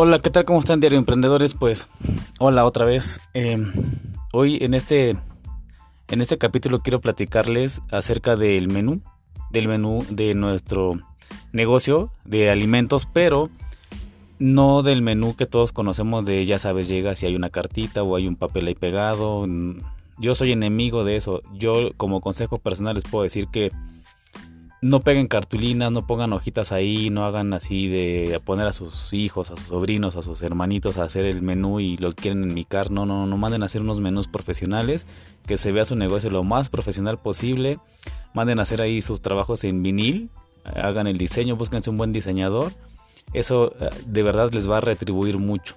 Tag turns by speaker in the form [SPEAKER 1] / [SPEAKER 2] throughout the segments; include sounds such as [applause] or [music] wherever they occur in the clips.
[SPEAKER 1] Hola, ¿qué tal? ¿Cómo están, Diario Emprendedores? Pues, hola otra vez. Eh, hoy en este, en este capítulo quiero platicarles acerca del menú, del menú de nuestro negocio de alimentos, pero no del menú que todos conocemos de, ya sabes, llega si hay una cartita o hay un papel ahí pegado. Yo soy enemigo de eso. Yo como consejo personal les puedo decir que no peguen cartulinas, no pongan hojitas ahí, no hagan así de poner a sus hijos, a sus sobrinos, a sus hermanitos a hacer el menú y lo quieren enmicar. No, no, no manden a hacer unos menús profesionales, que se vea su negocio lo más profesional posible. Manden a hacer ahí sus trabajos en vinil, hagan el diseño, búsquense un buen diseñador. Eso eh, de verdad les va a retribuir mucho.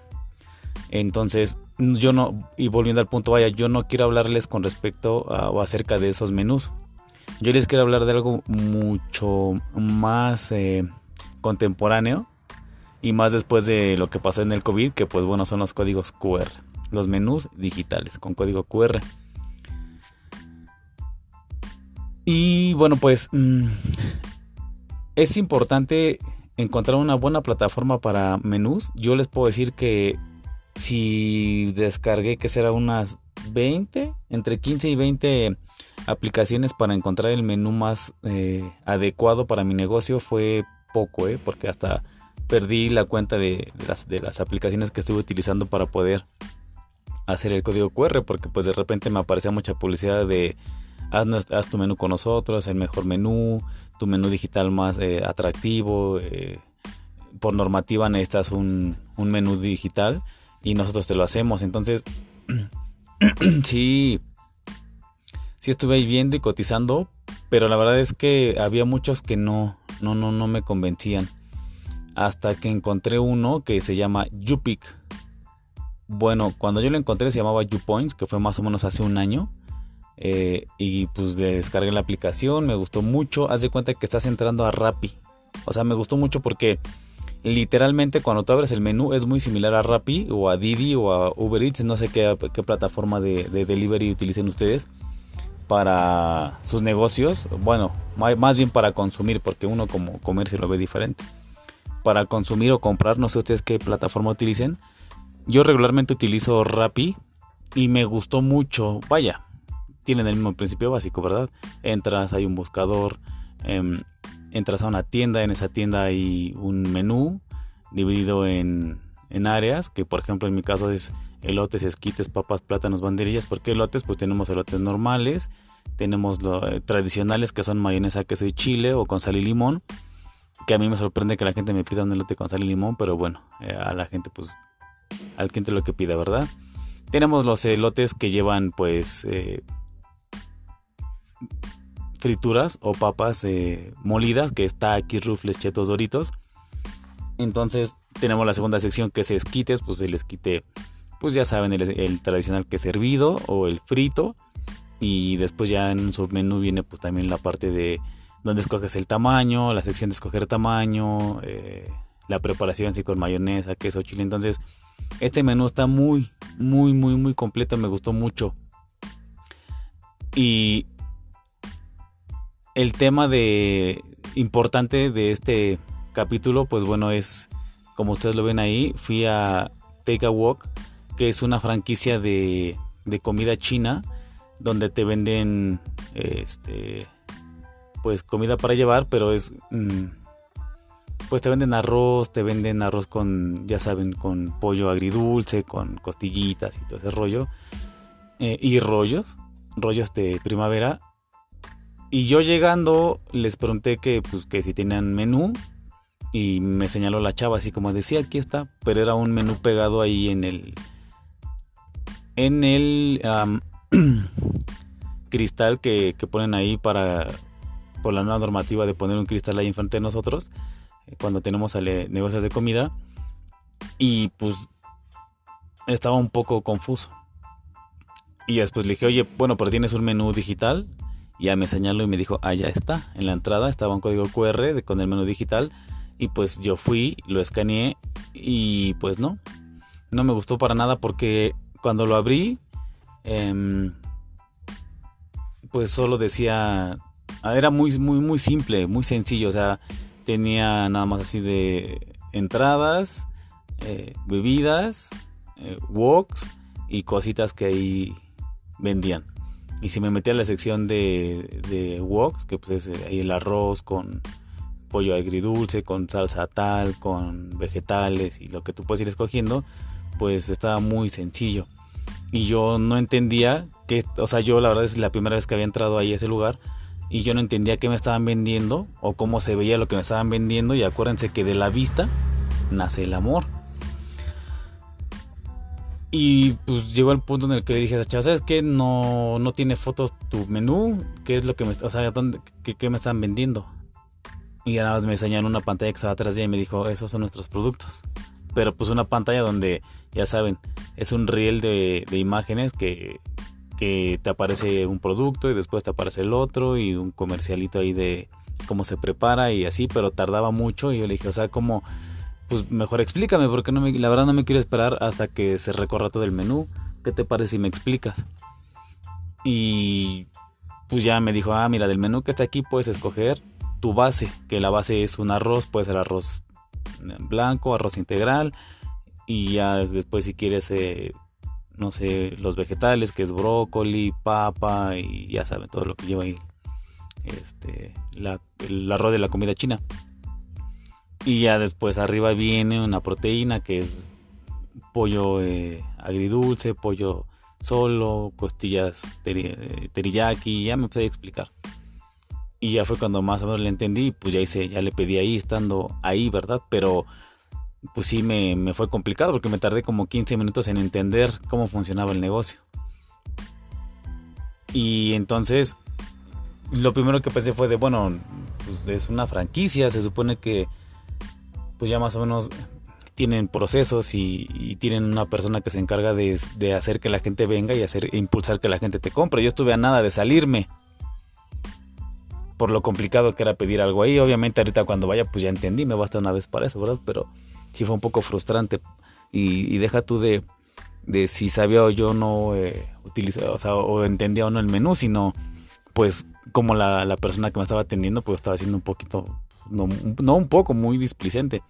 [SPEAKER 1] Entonces, yo no, y volviendo al punto, vaya, yo no quiero hablarles con respecto a, o acerca de esos menús yo les quiero hablar de algo mucho más eh, contemporáneo y más después de lo que pasó en el COVID, que pues bueno, son los códigos QR, los menús digitales con código QR. Y bueno, pues mm, es importante encontrar una buena plataforma para menús. Yo les puedo decir que si descargué que será unas 20, entre 15 y 20 aplicaciones para encontrar el menú más eh, adecuado para mi negocio fue poco, ¿eh? porque hasta perdí la cuenta de, las, de las aplicaciones que estuve utilizando para poder hacer el código QR, porque pues de repente me aparecía mucha publicidad de haz, tu menú con nosotros, el mejor menú, tu menú digital más eh, atractivo, eh, por normativa necesitas un, un menú digital y nosotros te lo hacemos, entonces [clears throat] sí sí estuve ahí viendo y cotizando, pero la verdad es que había muchos que no, no, no, no me convencían. Hasta que encontré uno que se llama YouPick. Bueno, cuando yo lo encontré se llamaba YouPoints, que fue más o menos hace un año. Eh, y pues descargué la aplicación, me gustó mucho. Haz de cuenta que estás entrando a Rappi. O sea, me gustó mucho porque literalmente cuando tú abres el menú es muy similar a Rappi o a Didi o a Uber Eats. No sé qué, plataforma de, de delivery utilicen ustedes para sus negocios, bueno, más bien para consumir, porque uno como comercio lo ve diferente. Para consumir o comprar, no sé ustedes qué plataforma utilicen. Yo regularmente utilizo Rappi y me gustó mucho. Vaya, tienen el mismo principio básico, ¿verdad? Entras, hay un buscador, em, entras a una tienda, en esa tienda hay un menú dividido en, en áreas, que por ejemplo en mi caso es elotes, esquites, papas, plátanos, banderillas. porque elotes? Pues tenemos elotes normales, tenemos los eh, tradicionales que son mayonesa, queso y chile o con sal y limón. Que a mí me sorprende que la gente me pida un elote con sal y limón, pero bueno, eh, a la gente pues al cliente lo que pida, ¿verdad? Tenemos los elotes que llevan pues eh, frituras o papas molidas, que está aquí rufles, chetos, doritos. Entonces tenemos la segunda sección que es esquites, pues el esquite pues ya saben, el, tradicional que es hervido o el frito. Y después ya en un submenú viene pues también la parte de donde escoges el tamaño, la sección de escoger tamaño, eh, la preparación así con mayonesa, queso, chile. Entonces, este menú está muy, muy, muy, muy completo. Me gustó mucho. Y el tema de importante de este capítulo, pues bueno, es como ustedes lo ven ahí, fui a Take a Walk que es una franquicia de, comida china donde te venden este pues comida para llevar, pero es mm, pues te venden arroz, te venden arroz con ya saben, con pollo agridulce, con costillitas y todo ese rollo eh, y rollos, rollos de primavera. Y yo llegando les pregunté que pues que si tenían menú y me señaló la chava así como decía, aquí está, pero era un menú pegado ahí en el en el [clears throat] cristal que, ponen ahí para por la nueva normativa de poner un cristal ahí enfrente de nosotros eh, cuando tenemos negocios de comida. Y pues estaba un poco confuso. Y después le dije oye bueno pero tienes un menú digital ya me señaló y me dijo ah ya está en la entrada estaba un código QR con el menú digital y pues yo fui lo escaneé y pues no no me gustó para nada porque cuando lo abrí, em, pues solo decía, ah, era muy, muy, muy simple, muy sencillo, o sea, tenía nada más así de entradas, eh, bebidas, eh, woks y cositas que ahí vendían. Y si me metía a la sección de, de woks, que pues es ahí el arroz con pollo agridulce, con salsa tal, con vegetales y lo que tú puedes ir escogiendo, pues estaba muy sencillo. Y yo no entendía que, o sea, yo la verdad es la primera vez que había entrado ahí a ese lugar y yo no entendía qué me estaban vendiendo o cómo se veía lo que me estaban vendiendo y acuérdense que de la vista nace el amor. Y pues llegó el punto en el que le dije, ¿sabes qué? No, no tiene fotos tu menú, ¿qué es lo que me, o sea, qué, me están vendiendo? Y nada más me enseñaron una pantalla que estaba atrás de ella y me dijo, esos son nuestros productos. Pero pues una pantalla donde, ya saben, es un reel de, imágenes que, que te aparece un producto y después te aparece el otro y un comercialito ahí de cómo se prepara y así, pero tardaba mucho y yo le dije, o sea, como, pues mejor explícame porque no me, la verdad no me quiero esperar hasta que se recorra todo el menú. ¿Qué te parece si me explicas? Y pues ya me dijo, ah, mira, del menú que está aquí puedes escoger tu base, que la base es un arroz, puede ser arroz blanco, arroz integral, y ya después si quieres, eh, no sé, los vegetales, que es brócoli, papa, y ya saben todo lo que lleva ahí este, el arroz de la comida china. Y ya después arriba viene una proteína que es pollo eh, agridulce, pollo solo, costillas teriyaki, ya me pude explicar. Y ya fue cuando más o menos le entendí, pues ya hice, ya le pedí ahí, estando ahí, ¿verdad? Pero pues sí me, me fue complicado porque me tardé como 15 minutos en entender cómo funcionaba el negocio. Y entonces, lo primero que pensé fue de, bueno, pues es una franquicia, se supone que pues ya más o menos tienen procesos y, tienen una persona que se encarga de, de, hacer que la gente venga y hacer impulsar que la gente te compre. Yo estuve a nada de salirme por lo complicado que era pedir algo ahí. Obviamente ahorita cuando vaya pues ya entendí, me basta una vez para eso, ¿verdad? Pero sí fue un poco frustrante. Y, deja tú de, de, si sabía o yo no eh, utilizaba, o entendía o no el menú, sino pues como la, la, persona que me estaba atendiendo pues estaba haciendo un poquito, no, no un poco, muy displicente.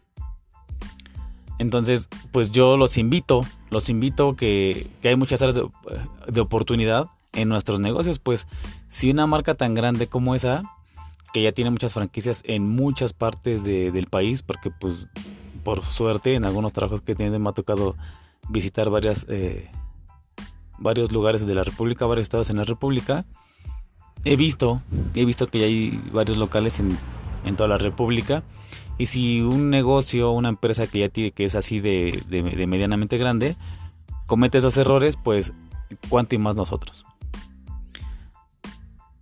[SPEAKER 1] Entonces, pues yo los invito, los invito que, hay muchas áreas de, de oportunidad en nuestros negocios, pues si una marca tan grande como esa que ya tiene muchas franquicias en muchas partes del país, porque pues por suerte en algunos trabajos que tienen me ha tocado visitar eh, varios lugares de la República, varios estados en la República. He visto, he visto que hay varios locales en, en toda la República. Y si un negocio, una empresa que ya tiene, que es así de, medianamente grande, comete esos errores, pues cuánto y más nosotros.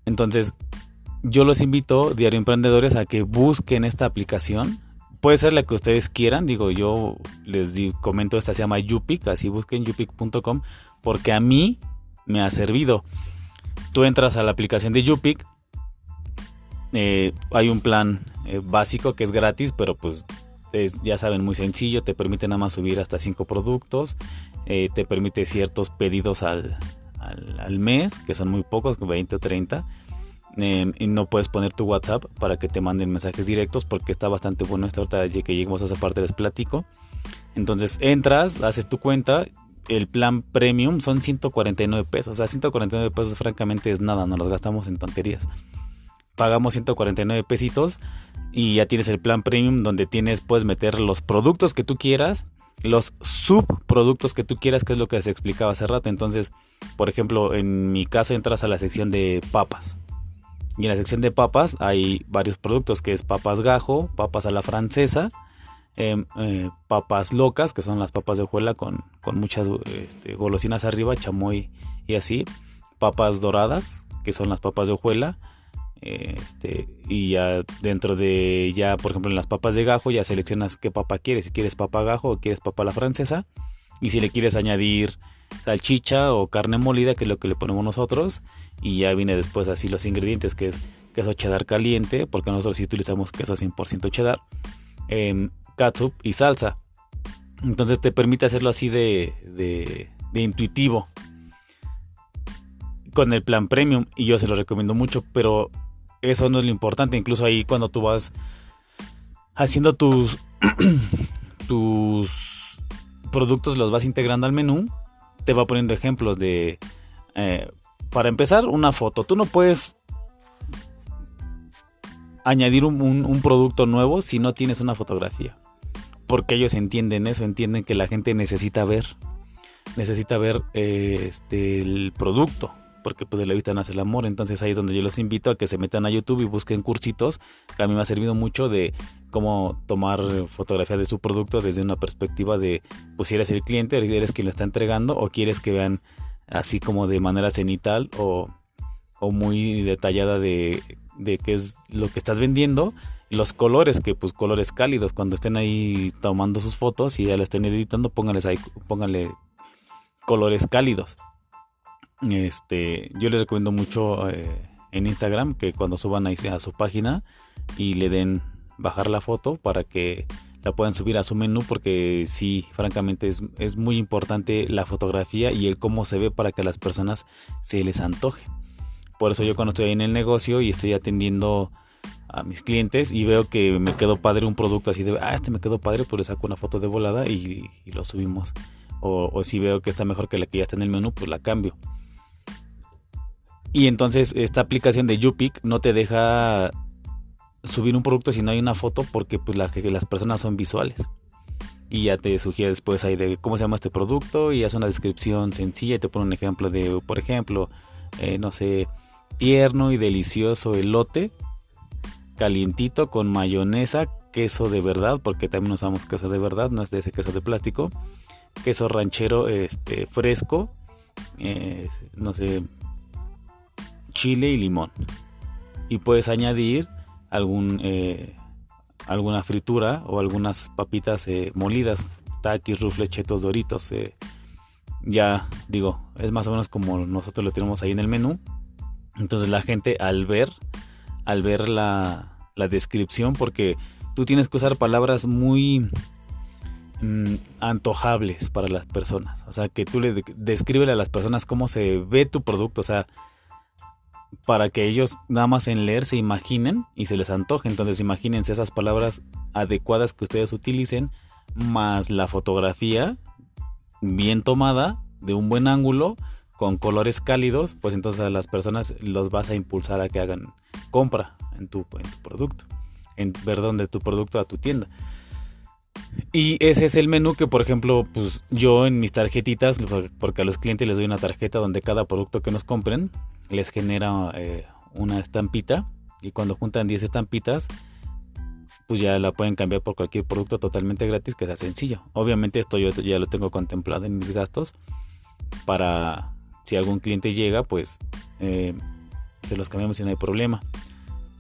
[SPEAKER 1] Entonces, yo los invito, Diario Emprendedores, a que busquen esta aplicación. Puede ser la que ustedes quieran, digo, yo les comento, esta se llama Yupic, así busquen yupic.com, porque a mí me ha servido. Tú entras a la aplicación de Yupic, eh, hay un plan eh, básico que es gratis, pero pues es, ya saben, muy sencillo, te permite nada más subir hasta 5 productos, eh, te permite ciertos pedidos al, al, mes, que son muy pocos, 20 o 30. Em, y no puedes poner tu WhatsApp para que te manden mensajes directos porque está bastante bueno esta ahorita que lleguemos a esa parte les platico. Entonces entras, haces tu cuenta, el plan premium son 149 pesos, o sea, 149 pesos francamente es nada, no los gastamos en tonterías. Pagamos 149 pesitos y ya tienes el plan premium donde tienes puedes meter los productos que tú quieras los subproductos que tú quieras, que es lo que se explicaba hace rato. Entonces, por ejemplo, en mi caso entras a la sección de papas. Y en la sección de papas hay varios productos, que es papas gajo, papas a la francesa, em, eh, papas locas, que son las papas de hojuela con, muchas este, golosinas arriba, chamoy y así. Papas doradas, que son las papas de hojuela este, y ya dentro de, ya por ejemplo en las papas de gajo, ya seleccionas qué papa quieres, si quieres papa gajo o quieres papa la francesa. Y si le quieres añadir salchicha o carne molida, que es lo que le ponemos nosotros. Y ya viene después así los ingredientes, que es queso cheddar caliente, porque nosotros sí utilizamos queso 100% cheddar, eh, catsup y salsa. Entonces te permite hacerlo así de, de intuitivo con el plan premium y yo se lo recomiendo mucho, pero eso no es lo importante. Incluso ahí cuando tú vas haciendo tus, [clears throat] tus productos los vas integrando al menú, te va poniendo ejemplos de... Eh, para empezar, una foto. Tú no puedes añadir un, producto nuevo si no tienes una fotografía. Porque ellos entienden eso, entienden que la gente necesita ver. Necesita ver eh, este, el producto porque pues de la vista nace el amor. Entonces ahí es donde yo los invito a que se metan a YouTube y busquen cursitos, a mí me ha servido mucho de cómo tomar fotografía de su producto desde una perspectiva de, pues si eres el cliente, eres quien lo está entregando o quieres que vean así como de manera cenital o, o muy detallada de, de qué es lo que estás vendiendo. Los colores, que pues colores cálidos, cuando estén ahí tomando sus fotos y ya la estén editando, pónganles ahí, pónganle colores cálidos. Este, yo les recomiendo mucho eh, en Instagram que cuando suban ahí a su página y le den bajar la foto para que la puedan subir a su menú porque sí, francamente es, es muy importante la fotografía y el cómo se ve para que a las personas se les antoje. Por eso yo cuando estoy en el negocio y estoy atendiendo a mis clientes y veo que me quedó padre un producto así de, ah, este me quedó padre, pues le saco una foto de volada y, lo subimos. O, o, si veo que está mejor que la que ya está en el menú, pues la cambio. Y entonces esta aplicación de YouPick no te deja subir un producto si no hay una foto porque pues las personas son visuales. Y ya te sugiere después ahí de cómo se llama este producto y hace una descripción sencilla y te pone un ejemplo de, por ejemplo, eh, no sé, tierno y delicioso elote, calientito con mayonesa, queso de verdad, porque también usamos queso de verdad, no es de ese queso de plástico, queso ranchero este, fresco, eh, no sé, chile y limón. Y puedes añadir algún, eh, alguna fritura o algunas papitas eh, molidas, taquis, rufles, chetos, doritos. Eh. ya digo, es más o menos como nosotros lo tenemos ahí en el menú. Entonces la gente al ver, al ver la, la descripción, porque tú tienes que usar palabras muy mm, antojables para las personas. O sea, que tú le describes a las personas cómo se ve tu producto. O sea, para que ellos nada más en leer se imaginen y se les antoje. Entonces imagínense esas palabras adecuadas que ustedes utilicen, más la fotografía bien tomada, de un buen ángulo, con colores cálidos, pues entonces a las personas los vas a impulsar a que hagan compra en tu, en tu producto, en perdón, de tu producto a tu tienda. Y ese es el menú que, por ejemplo, pues yo en mis tarjetitas, porque a los clientes les doy una tarjeta donde cada producto que nos compren les genera eh, una estampita y cuando juntan 10 estampitas pues ya la pueden cambiar por cualquier producto totalmente gratis que sea sencillo. Obviamente esto yo ya lo tengo contemplado en mis gastos para si algún cliente llega pues eh, se los cambiamos y no hay problema.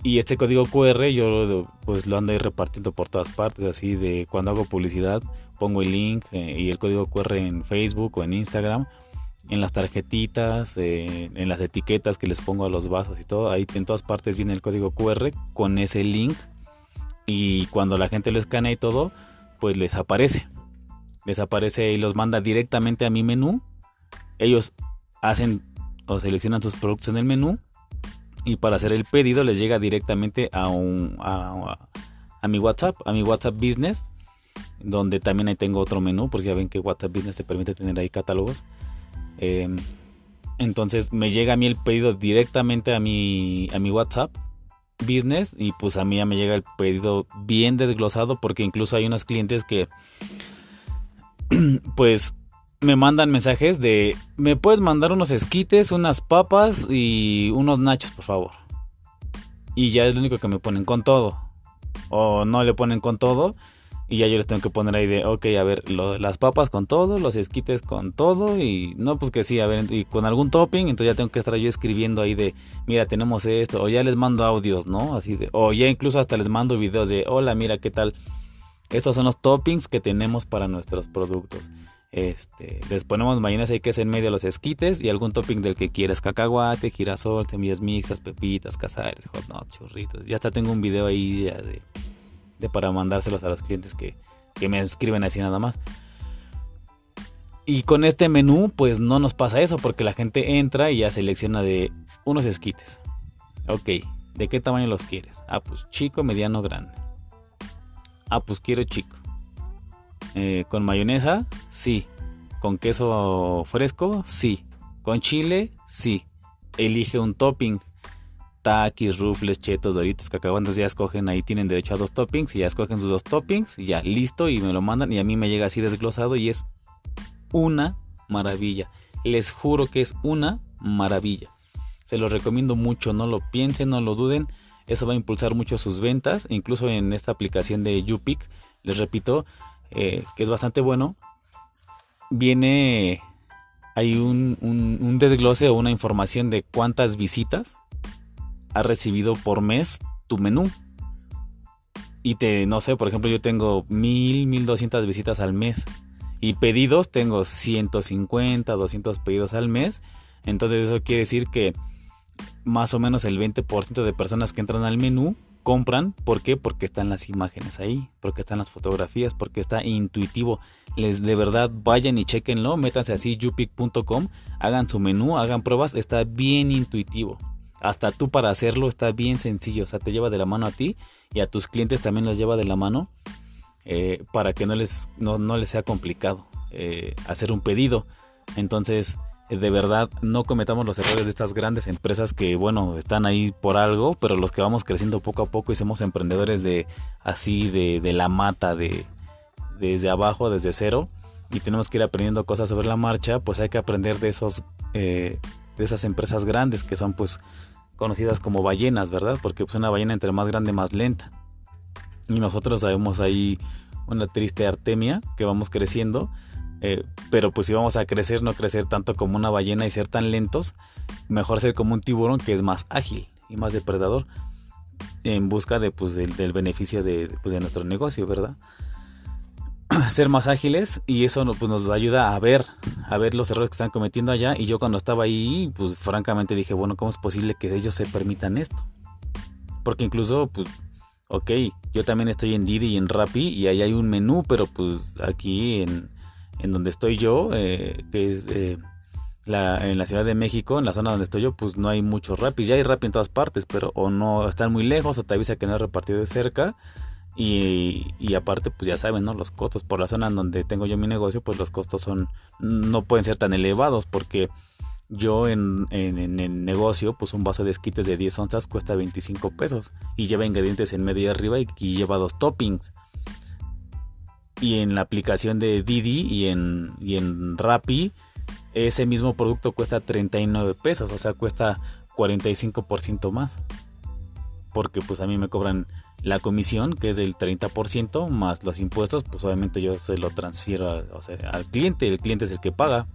[SPEAKER 1] Y este código QR yo pues lo ando ahí repartiendo por todas partes, así de cuando hago publicidad pongo el link eh, y el código QR en Facebook o en Instagram en las tarjetitas, eh, en las etiquetas que les pongo a los vasos y todo, ahí en todas partes viene el código QR con ese link y cuando la gente lo escanea y todo, pues les aparece. Les aparece y los manda directamente a mi menú. Ellos hacen o seleccionan sus productos en el menú y para hacer el pedido les llega directamente a, un, a, a mi WhatsApp, a mi WhatsApp Business, donde también ahí tengo otro menú, porque ya ven que WhatsApp Business te permite tener ahí catálogos. Em, entonces me llega a mí el pedido directamente a mi, a mi WhatsApp business y pues a mí ya me llega el pedido bien desglosado porque incluso hay unos clientes que [clears throat] pues me mandan mensajes de me puedes mandar unos esquites, unas papas y unos nachos por favor. Y ya es lo único que me ponen con todo. O no le ponen con todo y ya yo les tengo que poner ahí de, ok, a ver, las papas con todo, los esquites con todo. Y no, pues que sí, a ver, y con algún topping. Entonces ya tengo que estar yo escribiendo ahí de, mira, tenemos esto. O ya les mando audios, ¿no? Así de, o ya incluso hasta les mando videos de, hola, mira, ¿qué tal? Estos son los toppings que tenemos para nuestros productos. Este, les ponemos mayonesa y queso en medio de los esquites y algún topping del que quieras, cacahuate, girasol, semillas mixtas, pepitas, cazares, hot churritos. Ya hasta tengo un video ahí ya de de para mandárselos a los clientes que, me escriben así nada más. Y con este menú, pues no nos pasa eso, porque la gente entra y ya selecciona de unos esquites. Ok, ¿de qué tamaño los quieres? Ah, pues chico, mediano, grande. Ah, pues quiero chico. Eh, ¿Con mayonesa? Sí. ¿Con queso fresco? Sí. ¿Con chile? Sí. Elige un topping. Takis, rufles, chetos, doritos, cacahuantes, ya escogen, ahí tienen derecho a dos toppings, y ya escogen sus dos toppings, y ya listo, y me lo mandan, y a mí me llega así desglosado, y es una maravilla. Les juro que es una maravilla. Se los recomiendo mucho, no lo piensen, no lo duden. Eso va a impulsar mucho sus ventas. Incluso en esta aplicación de YouPick, les repito, eh, que es bastante bueno. Viene, hay un desglose o una información de cuántas visitas ha recibido por mes tu menú. Y te, no sé, por ejemplo, yo tengo mil, mil doscientas visitas al mes. Y pedidos tengo 150, 200 pedidos al mes. Entonces eso quiere decir que más o menos el 20% de personas que entran al menú compran. ¿Por qué? Porque están las imágenes ahí, porque están las fotografías, porque está intuitivo. Les de verdad vayan y chequenlo, métanse así yupic.com, hagan su menú, hagan pruebas, está bien intuitivo. Hasta tú para hacerlo está bien sencillo, o sea, te lleva de la mano a ti y a tus clientes también los lleva de la mano eh, para que no les, no, les sea complicado eh, hacer un pedido. Entonces, de verdad no cometamos los errores de estas grandes empresas que, bueno, están ahí por algo, pero los que vamos creciendo poco a poco y somos emprendedores de así, de, la mata, de desde abajo, desde cero, y tenemos que ir aprendiendo cosas sobre la marcha, pues hay que aprender de esos, eh, de esas empresas grandes que son pues conocidas como ballenas, ¿verdad? Porque pues una ballena entre más grande, más lenta. Y nosotros sabemos ahí una triste artemia que vamos creciendo eh, pero pues si vamos a crecer, no crecer tanto como una ballena y ser tan lentos, mejor ser como un tiburón que es más ágil y más depredador en busca de, pues, del, beneficio de, pues, de, nuestro negocio, ¿verdad? [clears throat] ser más ágiles y eso pues, nos ayuda a ver, a ver los errores que están cometiendo allá. Y yo cuando estaba ahí, pues francamente dije, bueno, ¿cómo es posible que ellos se permitan esto? Porque incluso, pues, ok, yo también estoy en Didi y en Rappi y ahí hay un menú, pero pues aquí en, en donde estoy yo, eh, que es eh, en la Ciudad de México, en la zona donde estoy yo, pues no hay mucho rap. Y ya hay rap en todas partes, pero o no están muy lejos o te avisa que no es repartido de cerca. Y, aparte, pues ya saben, ¿no? Los costos por la zona en donde tengo yo mi negocio, pues los costos son no pueden ser tan elevados porque yo en, en, el negocio, pues un vaso de esquites de 10 onzas cuesta 25 pesos y lleva ingredientes en medio y arriba y, y lleva dos toppings y en la aplicación de Didi y en, y en Rappi ese mismo producto cuesta 39 pesos, o sea, cuesta 45% más. Porque pues a mí me cobran la comisión, que es del 30%, más los impuestos, pues obviamente yo se lo transfiero al cliente, el cliente es el que paga.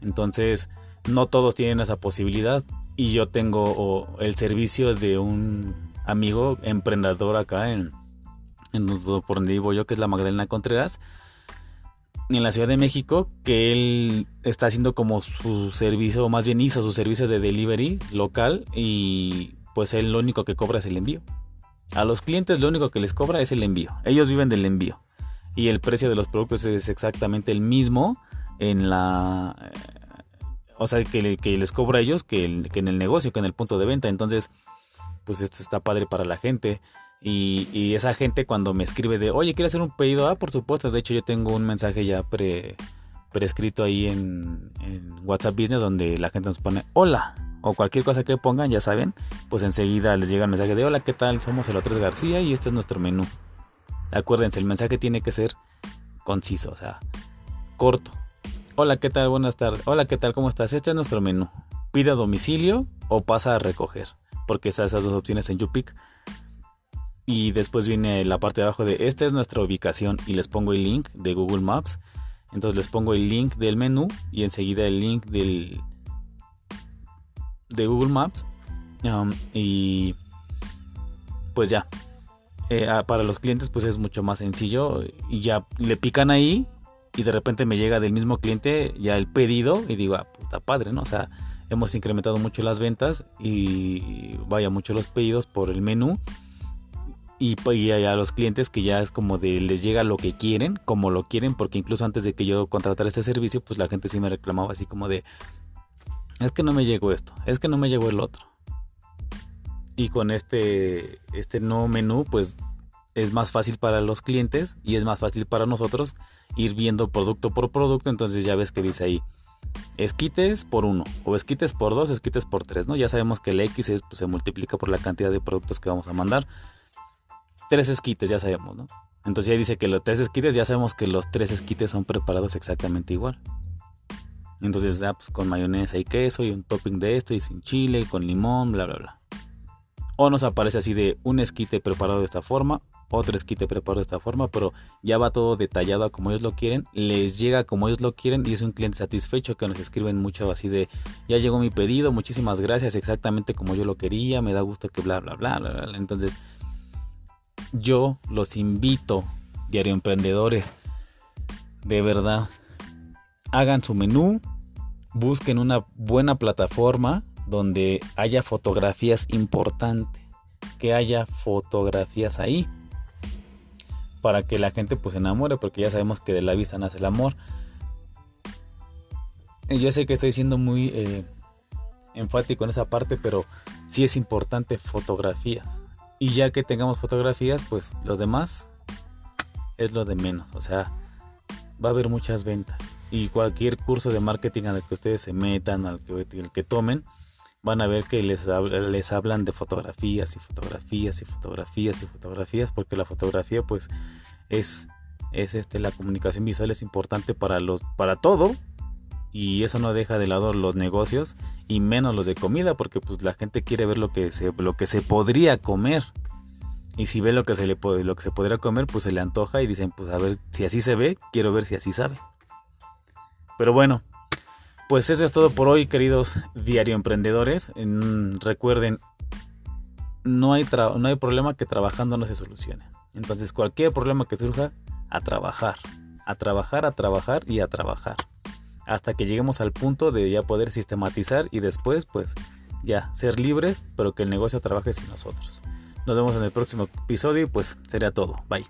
[SPEAKER 1] Entonces, no todos tienen esa posibilidad. Y yo tengo el servicio de un amigo emprendedor acá en, en, por donde vivo yo, que es la Magdalena Contreras, en la Ciudad de México, que él está haciendo como su servicio, o más bien hizo su servicio de delivery local y pues él lo único que cobra es el envío. A los clientes lo único que les cobra es el envío. Ellos viven del envío. Y el precio de los productos es exactamente el mismo en la... O sea, que, que les cobra a ellos que, en el negocio, que en el punto de venta. Entonces, pues esto está padre para la gente. Y, esa gente cuando me escribe de, oye, ¿quieres hacer un pedido? Ah, por supuesto. De hecho, yo tengo un mensaje ya pre, prescrito ahí en, WhatsApp Business donde la gente nos pone hola o cualquier cosa que pongan, ya saben, pues enseguida les llega el mensaje de hola, ¿qué tal? Somos el Otres García y este es nuestro menú. Acuérdense, el mensaje tiene que ser conciso, o sea, corto. Hola, ¿qué tal? Buenas tardes. Hola, ¿qué tal? ¿Cómo estás? Este es nuestro menú. Pide domicilio o pasa a recoger, porque están esas dos opciones en YouPick y después viene la parte de abajo de esta es nuestra ubicación y les pongo el link de Google Maps. Entonces les pongo el link del menú y enseguida el link del de Google Maps. Um, y pues ya. Eh, para los clientes pues es mucho más sencillo y ya le pican ahí y de repente me llega del mismo cliente ya el pedido y digo, ah, pues está padre, ¿no? O sea, hemos incrementado mucho las ventas y vaya mucho los pedidos por el menú pues, y, a los clientes que ya es como de les llega lo que quieren, como lo quieren, porque incluso antes de que yo contratara este servicio, pues la gente sí me reclamaba así como de, es que no me llegó esto, es que no me llegó el otro. Y con este, este nuevo menú, pues es más fácil para los clientes y es más fácil para nosotros ir viendo producto por producto. Entonces ya ves que dice ahí esquites por uno o esquites por dos, esquites por tres, ¿no? Ya sabemos que el X es, pues, se multiplica por la cantidad de productos que vamos a mandar. Tres esquites, ya sabemos, ¿no? Entonces ya dice que los tres esquites, ya sabemos que los tres esquites son preparados exactamente igual. Entonces, ya pues con mayonesa y queso y un topping de esto y sin chile, con limón, bla, bla, bla. O nos aparece así de un esquite preparado de esta forma, otro esquite preparado de esta forma, pero ya va todo detallado como ellos lo quieren, les llega como ellos lo quieren y es un cliente satisfecho que nos escriben mucho así de ya llegó mi pedido, muchísimas gracias, exactamente como yo lo quería, me da gusto que bla bla bla bla. bla. Entonces, yo los invito, diario emprendedores, de verdad, hagan su menú, busquen una buena plataforma donde haya fotografías importantes, que haya fotografías ahí para que la gente pues se enamore, porque ya sabemos que de la vista nace el amor. Yo sé que estoy siendo muy eh, enfático en esa parte, pero sí es importante fotografías. Y ya que tengamos fotografías, pues lo demás es lo de menos. O sea, va a haber muchas ventas. Y cualquier curso de marketing al que ustedes se metan, al que, el que tomen, van a ver que les, les hablan de fotografías y fotografías y fotografías y fotografías, porque la fotografía pues es, es este, la comunicación visual es importante para, los, para todo. Y eso no deja de lado los negocios y menos los de comida, porque pues la gente quiere ver lo que se, lo que se podría comer. Y si ve lo que se le puede, lo que se podría comer, pues se le antoja y dicen, pues a ver si así se ve, quiero ver si así sabe. Pero bueno, pues eso es todo por hoy, queridos diario emprendedores. recuerden, no hay, no hay problema que trabajando no se solucione. Entonces, cualquier problema que surja, a trabajar, a trabajar, a trabajar y a trabajar. Hasta que lleguemos al punto de ya poder sistematizar y después, pues, ya ser libres, pero que el negocio trabaje sin nosotros. Nos vemos en el próximo episodio y pues sería todo. Bye.